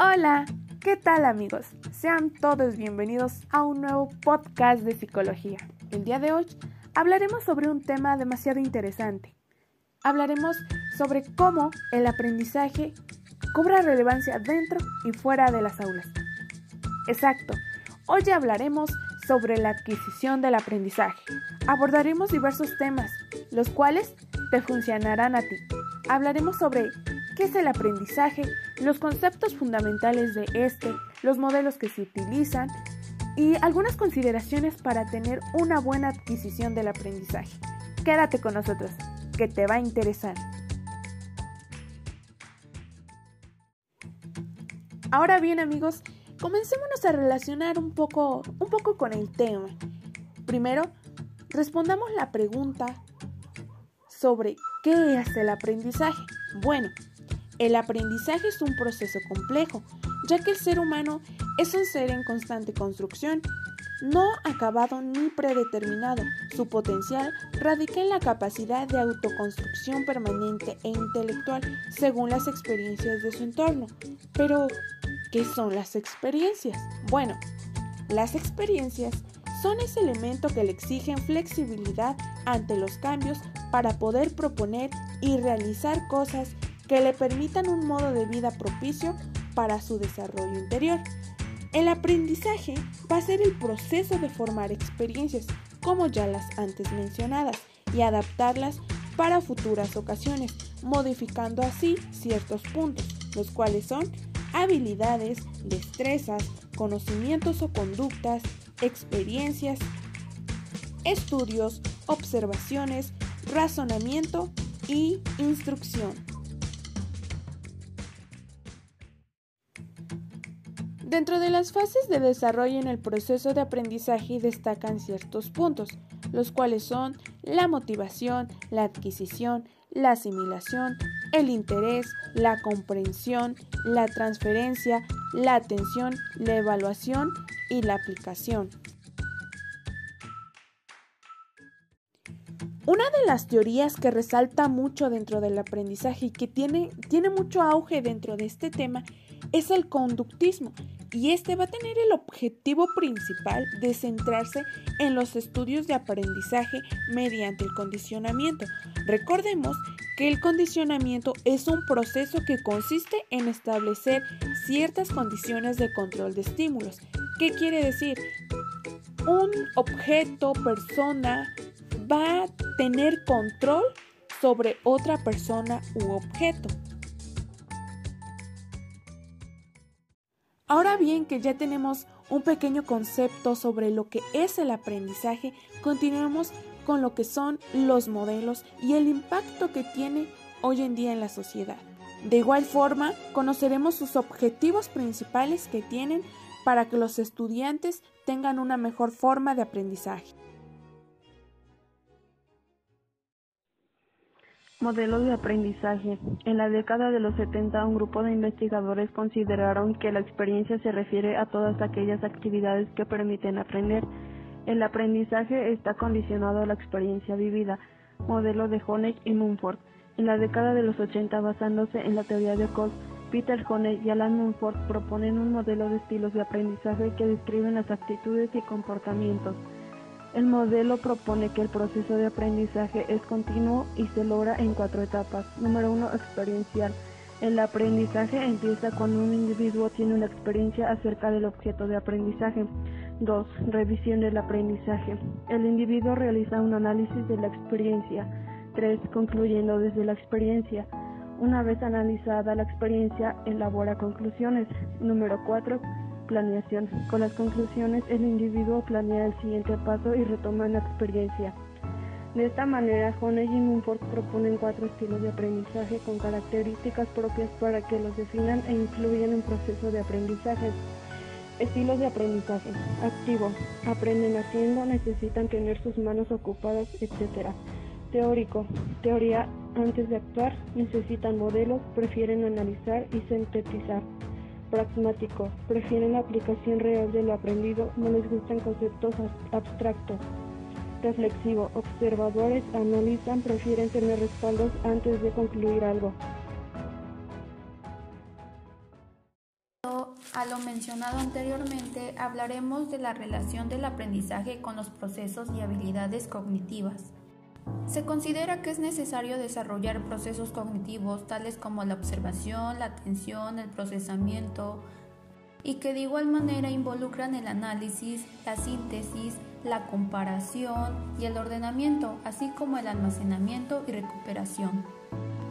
Hola, ¿qué tal amigos? Sean todos bienvenidos a un nuevo podcast de psicología. El día de hoy hablaremos sobre un tema demasiado interesante. Hablaremos sobre cómo el aprendizaje cobra relevancia dentro y fuera de las aulas. Exacto, hoy hablaremos sobre la adquisición del aprendizaje. Abordaremos diversos temas, los cuales te funcionarán a ti. Hablaremos sobre qué es el aprendizaje, los conceptos fundamentales de este, los modelos que se utilizan y algunas consideraciones para tener una buena adquisición del aprendizaje. Quédate con nosotros, que te va a interesar. Ahora bien amigos, comencémonos a relacionar un poco, un poco con el tema. Primero, respondamos la pregunta sobre qué es el aprendizaje. Bueno, el aprendizaje es un proceso complejo, ya que el ser humano es un ser en constante construcción, no acabado ni predeterminado. Su potencial radica en la capacidad de autoconstrucción permanente e intelectual según las experiencias de su entorno. Pero, ¿qué son las experiencias? Bueno, las experiencias son ese elemento que le exigen flexibilidad ante los cambios para poder proponer y realizar cosas que le permitan un modo de vida propicio para su desarrollo interior. El aprendizaje va a ser el proceso de formar experiencias, como ya las antes mencionadas, y adaptarlas para futuras ocasiones, modificando así ciertos puntos, los cuales son habilidades, destrezas, conocimientos o conductas, experiencias, estudios, observaciones, razonamiento y instrucción. Dentro de las fases de desarrollo en el proceso de aprendizaje destacan ciertos puntos, los cuales son la motivación, la adquisición, la asimilación, el interés, la comprensión, la transferencia, la atención, la evaluación y la aplicación. Una de las teorías que resalta mucho dentro del aprendizaje y que tiene, tiene mucho auge dentro de este tema es el conductismo, y este va a tener el objetivo principal de centrarse en los estudios de aprendizaje mediante el condicionamiento. Recordemos que el condicionamiento es un proceso que consiste en establecer ciertas condiciones de control de estímulos. ¿Qué quiere decir? Un objeto, persona, va a tener control sobre otra persona u objeto. Ahora bien que ya tenemos un pequeño concepto sobre lo que es el aprendizaje, continuemos con lo que son los modelos y el impacto que tiene hoy en día en la sociedad. De igual forma, conoceremos sus objetivos principales que tienen para que los estudiantes tengan una mejor forma de aprendizaje. Modelos de aprendizaje. En la década de los 70, un grupo de investigadores consideraron que la experiencia se refiere a todas aquellas actividades que permiten aprender. El aprendizaje está condicionado a la experiencia vivida. Modelo de Honeck y Mumford. En la década de los 80, basándose en la teoría de Coase, Peter Honeck y Alan Mumford proponen un modelo de estilos de aprendizaje que describen las actitudes y comportamientos. El modelo propone que el proceso de aprendizaje es continuo y se logra en cuatro etapas. Número uno, experiencial. El aprendizaje empieza cuando un individuo tiene una experiencia acerca del objeto de aprendizaje. 2. Revisión del aprendizaje. El individuo realiza un análisis de la experiencia. 3. Concluyendo desde la experiencia. Una vez analizada la experiencia, elabora conclusiones. Número 4 planeación. Con las conclusiones, el individuo planea el siguiente paso y retoma la experiencia. De esta manera, Honey y Mumford proponen cuatro estilos de aprendizaje con características propias para que los definan e incluyan en proceso de aprendizaje. Estilos de aprendizaje. Activo. Aprenden haciendo, necesitan tener sus manos ocupadas, etc. Teórico. Teoría antes de actuar, necesitan modelos, prefieren analizar y sintetizar pragmático, prefieren la aplicación real de lo aprendido, no les gustan conceptos abstractos. Reflexivo, observadores analizan, prefieren tener respaldos antes de concluir algo. a lo mencionado anteriormente, hablaremos de la relación del aprendizaje con los procesos y habilidades cognitivas. Se considera que es necesario desarrollar procesos cognitivos tales como la observación, la atención, el procesamiento, y que de igual manera involucran el análisis, la síntesis, la comparación y el ordenamiento, así como el almacenamiento y recuperación.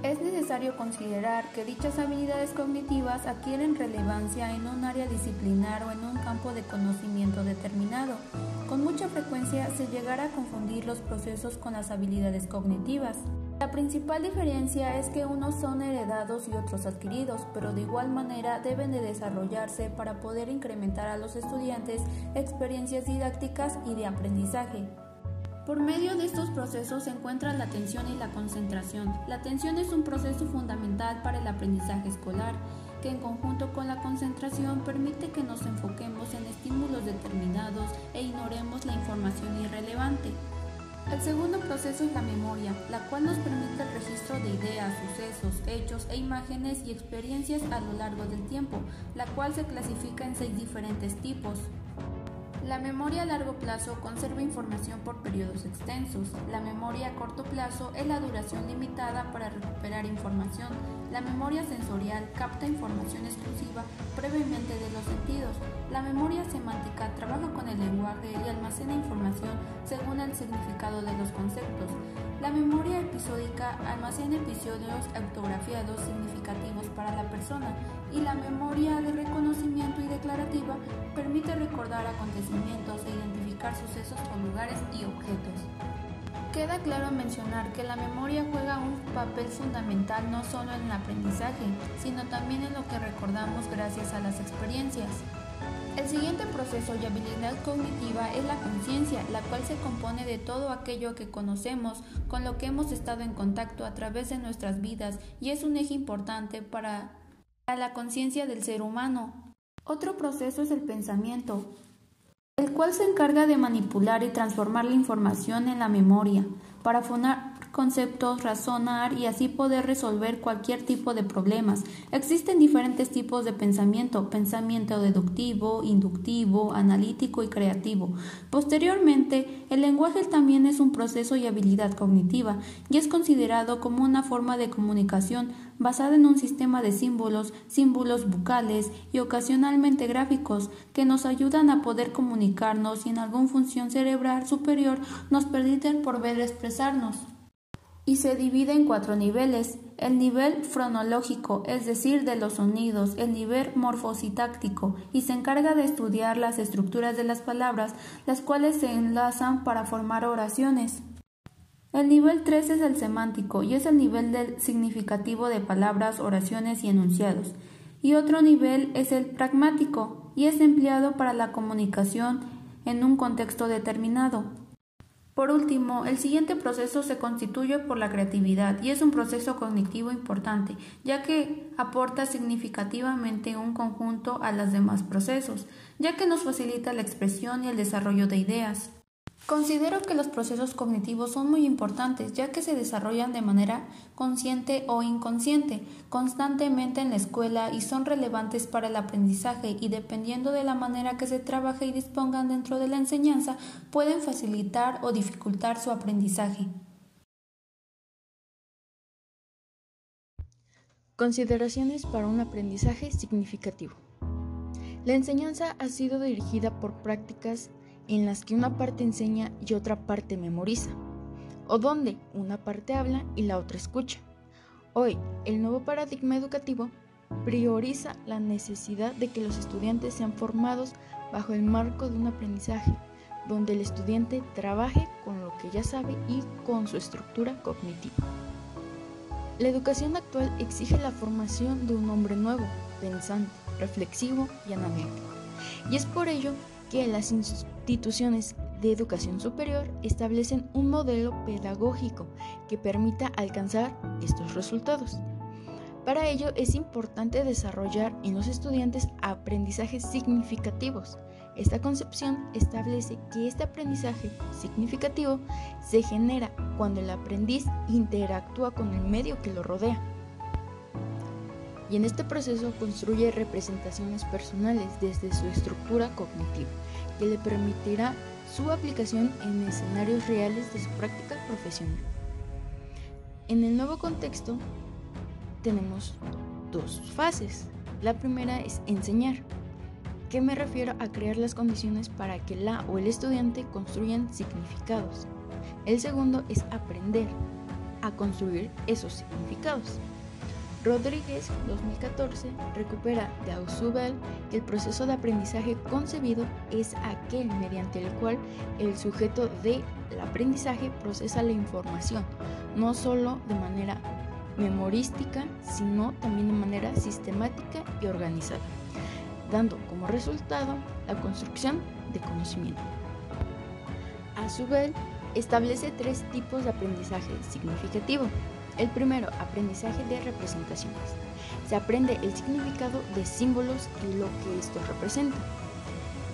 Es necesario considerar que dichas habilidades cognitivas adquieren relevancia en un área disciplinar o en un campo de conocimiento determinado. Con mucha frecuencia se llegará a confundir los procesos con las habilidades cognitivas. La principal diferencia es que unos son heredados y otros adquiridos, pero de igual manera deben de desarrollarse para poder incrementar a los estudiantes experiencias didácticas y de aprendizaje. Por medio de estos procesos se encuentra la atención y la concentración. La atención es un proceso fundamental para el aprendizaje escolar, que en conjunto con la concentración permite que nos enfoquemos en estímulos determinados e ignoremos la información irrelevante. El segundo proceso es la memoria, la cual nos permite el registro de ideas, sucesos, hechos e imágenes y experiencias a lo largo del tiempo, la cual se clasifica en seis diferentes tipos. La memoria a largo plazo conserva información por periodos extensos. La memoria a corto plazo es la duración limitada para recuperar información. La memoria sensorial capta información exclusiva previamente de los sentidos. La memoria semántica trabaja con el lenguaje y almacena información según el significado de los conceptos. La memoria episódica almacena episodios autografiados significativos para la persona y la memoria de reconocimiento y declarativa permite recordar acontecimientos e identificar sucesos con lugares y objetos. Queda claro mencionar que la memoria juega un papel fundamental no solo en el aprendizaje, sino también en lo que recordamos gracias a las experiencias. El siguiente proceso y habilidad cognitiva es la conciencia, la cual se compone de todo aquello que conocemos, con lo que hemos estado en contacto a través de nuestras vidas y es un eje importante para la conciencia del ser humano. Otro proceso es el pensamiento, el cual se encarga de manipular y transformar la información en la memoria para conceptos, razonar y así poder resolver cualquier tipo de problemas. Existen diferentes tipos de pensamiento, pensamiento deductivo, inductivo, analítico y creativo. Posteriormente, el lenguaje también es un proceso y habilidad cognitiva y es considerado como una forma de comunicación basada en un sistema de símbolos, símbolos bucales y ocasionalmente gráficos que nos ayudan a poder comunicarnos y en alguna función cerebral superior nos permiten por ver expresarnos y se divide en cuatro niveles. El nivel fronológico, es decir, de los sonidos, el nivel morfositáctico, y se encarga de estudiar las estructuras de las palabras, las cuales se enlazan para formar oraciones. El nivel 3 es el semántico y es el nivel del significativo de palabras, oraciones y enunciados. Y otro nivel es el pragmático y es empleado para la comunicación en un contexto determinado. Por último, el siguiente proceso se constituye por la creatividad y es un proceso cognitivo importante, ya que aporta significativamente un conjunto a los demás procesos, ya que nos facilita la expresión y el desarrollo de ideas. Considero que los procesos cognitivos son muy importantes ya que se desarrollan de manera consciente o inconsciente constantemente en la escuela y son relevantes para el aprendizaje y dependiendo de la manera que se trabaje y dispongan dentro de la enseñanza pueden facilitar o dificultar su aprendizaje. Consideraciones para un aprendizaje significativo. La enseñanza ha sido dirigida por prácticas en las que una parte enseña y otra parte memoriza, o donde una parte habla y la otra escucha. Hoy, el nuevo paradigma educativo prioriza la necesidad de que los estudiantes sean formados bajo el marco de un aprendizaje, donde el estudiante trabaje con lo que ya sabe y con su estructura cognitiva. La educación actual exige la formación de un hombre nuevo, pensante, reflexivo y analítico. Y es por ello que las instituciones de educación superior establecen un modelo pedagógico que permita alcanzar estos resultados. Para ello es importante desarrollar en los estudiantes aprendizajes significativos. Esta concepción establece que este aprendizaje significativo se genera cuando el aprendiz interactúa con el medio que lo rodea. y en este proceso construye representaciones personales desde su estructura cognitiva, que le permitirá su aplicación en escenarios reales de su práctica profesional. En el nuevo contexto tenemos dos fases. La primera es enseñar. ¿Qué me refiero a crear las condiciones para que la o el estudiante construyan significados? El segundo es aprender a construir esos significados. Rodríguez, 2014, recupera de Ausubel que el proceso de aprendizaje concebido es aquel mediante el cual el sujeto del aprendizaje procesa la información, no solo de manera memorística, sino también de manera sistemática y organizada, dando como resultado la construcción de conocimiento. Ausubel establece tres tipos de aprendizaje significativo el primero, aprendizaje de representaciones. Se aprende el significado de símbolos y lo que estos representan.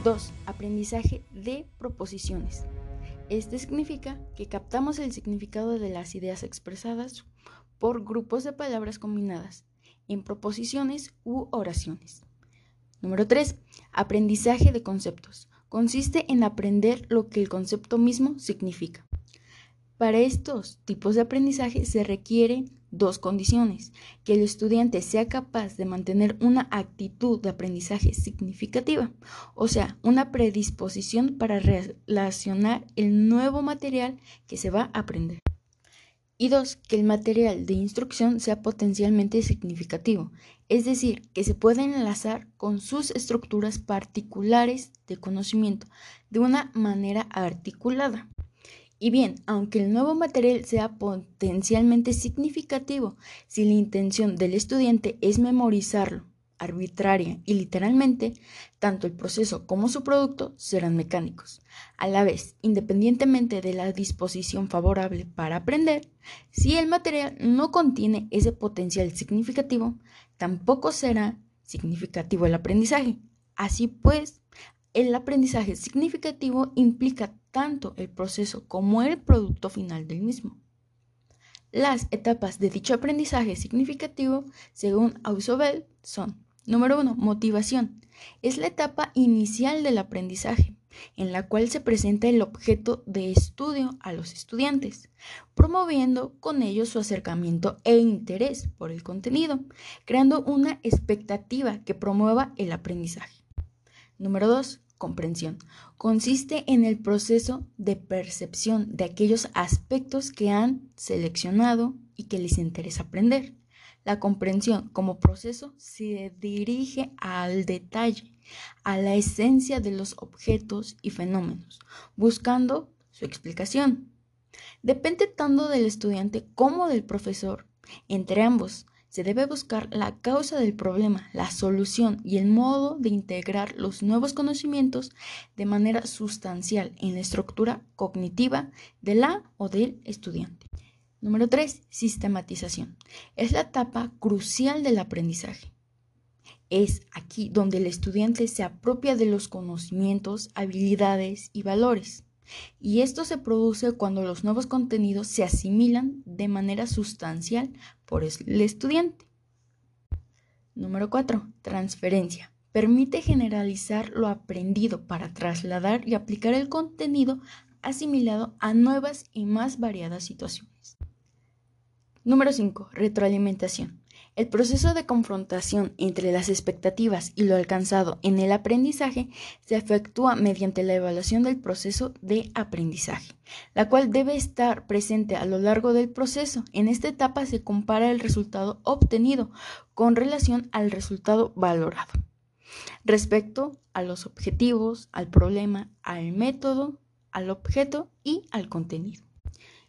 2. Aprendizaje de proposiciones. Este significa que captamos el significado de las ideas expresadas por grupos de palabras combinadas en proposiciones u oraciones. Número 3. Aprendizaje de conceptos. Consiste en aprender lo que el concepto mismo significa. Para estos tipos de aprendizaje se requieren dos condiciones, que el estudiante sea capaz de mantener una actitud de aprendizaje significativa, o sea, una predisposición para relacionar el nuevo material que se va a aprender. Y dos, que el material de instrucción sea potencialmente significativo, es decir, que se pueda enlazar con sus estructuras particulares de conocimiento de una manera articulada. Y bien, aunque el nuevo material sea potencialmente significativo, si la intención del estudiante es memorizarlo arbitraria y literalmente, tanto el proceso como su producto serán mecánicos. A la vez, independientemente de la disposición favorable para aprender, si el material no contiene ese potencial significativo, tampoco será significativo el aprendizaje. Así pues, el aprendizaje significativo implica tanto el proceso como el producto final del mismo. Las etapas de dicho aprendizaje significativo, según Ausobel, son Número 1. Motivación. Es la etapa inicial del aprendizaje, en la cual se presenta el objeto de estudio a los estudiantes, promoviendo con ellos su acercamiento e interés por el contenido, creando una expectativa que promueva el aprendizaje. Número 2. Comprensión. Consiste en el proceso de percepción de aquellos aspectos que han seleccionado y que les interesa aprender. La comprensión como proceso se dirige al detalle, a la esencia de los objetos y fenómenos, buscando su explicación. Depende tanto del estudiante como del profesor. Entre ambos se debe buscar la causa del problema, la solución y el modo de integrar los nuevos conocimientos de manera sustancial en la estructura cognitiva de la o del estudiante. Número 3. Sistematización. Es la etapa crucial del aprendizaje. Es aquí donde el estudiante se apropia de los conocimientos, habilidades y valores y esto se produce cuando los nuevos contenidos se asimilan de manera sustancial por el estudiante. Número 4. Transferencia. Permite generalizar lo aprendido para trasladar y aplicar el contenido asimilado a nuevas y más variadas situaciones. Número 5. Retroalimentación. El proceso de confrontación entre las expectativas y lo alcanzado en el aprendizaje se efectúa mediante la evaluación del proceso de aprendizaje, la cual debe estar presente a lo largo del proceso. En esta etapa se compara el resultado obtenido con relación al resultado valorado respecto a los objetivos, al problema, al método, al objeto y al contenido.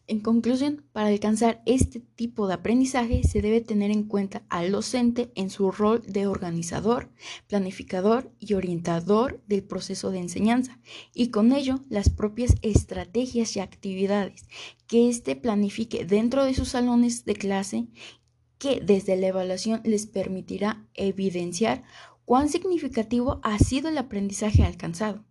En conclusión, para alcanzar este tipo de aprendizaje se debe tener en cuenta al docente en su rol de organizador, planificador y orientador del proceso de enseñanza y con ello las propias estrategias y actividades que éste planifique dentro de sus salones de clase que desde la evaluación les permitirá evidenciar cuán significativo ha sido el aprendizaje alcanzado.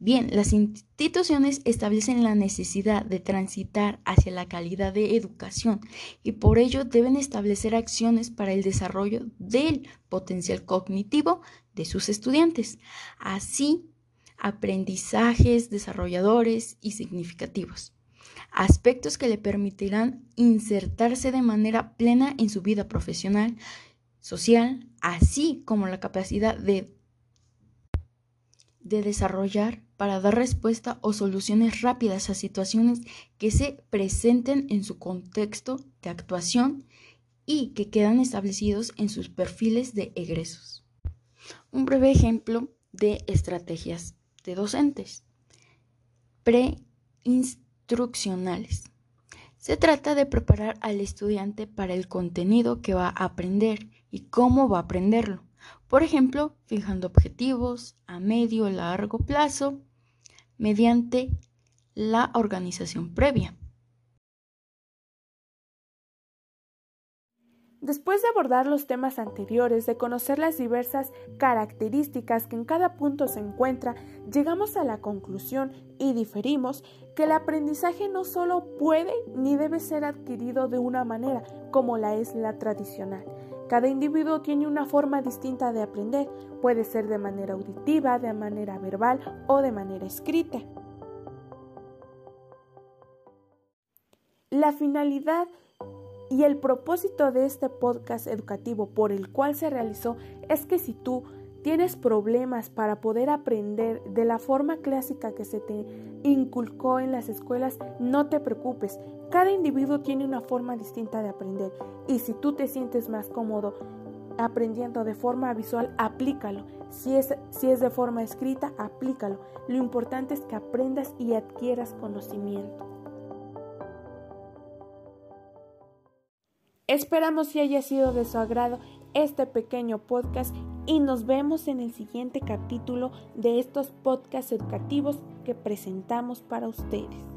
Bien, las instituciones establecen la necesidad de transitar hacia la calidad de educación y por ello deben establecer acciones para el desarrollo del potencial cognitivo de sus estudiantes, así aprendizajes desarrolladores y significativos, aspectos que le permitirán insertarse de manera plena en su vida profesional, social, así como la capacidad de, de desarrollar para dar respuesta o soluciones rápidas a situaciones que se presenten en su contexto de actuación y que quedan establecidos en sus perfiles de egresos. Un breve ejemplo de estrategias de docentes preinstruccionales. Se trata de preparar al estudiante para el contenido que va a aprender y cómo va a aprenderlo. Por ejemplo, fijando objetivos a medio o largo plazo mediante la organización previa. Después de abordar los temas anteriores, de conocer las diversas características que en cada punto se encuentra, llegamos a la conclusión y diferimos que el aprendizaje no solo puede ni debe ser adquirido de una manera como la es la tradicional. Cada individuo tiene una forma distinta de aprender, puede ser de manera auditiva, de manera verbal o de manera escrita. La finalidad y el propósito de este podcast educativo por el cual se realizó es que si tú tienes problemas para poder aprender de la forma clásica que se te inculcó en las escuelas, no te preocupes. Cada individuo tiene una forma distinta de aprender y si tú te sientes más cómodo aprendiendo de forma visual, aplícalo. Si es, si es de forma escrita, aplícalo. Lo importante es que aprendas y adquieras conocimiento. Esperamos que haya sido de su agrado este pequeño podcast y nos vemos en el siguiente capítulo de estos podcasts educativos que presentamos para ustedes.